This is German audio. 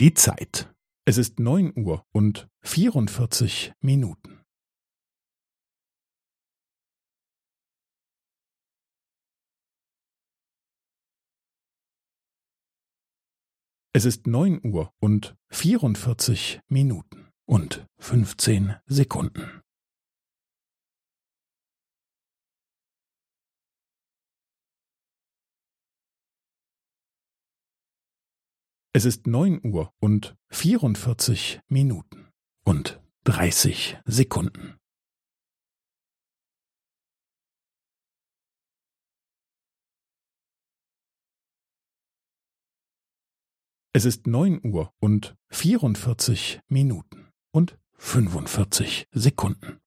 Die Zeit. Es ist neun Uhr und vierundvierzig Minuten. Es ist neun Uhr und vierundvierzig Minuten und fünfzehn Sekunden. Es ist neun Uhr und vierundvierzig Minuten und dreißig Sekunden. Es ist neun Uhr und vierundvierzig Minuten und fünfundvierzig Sekunden.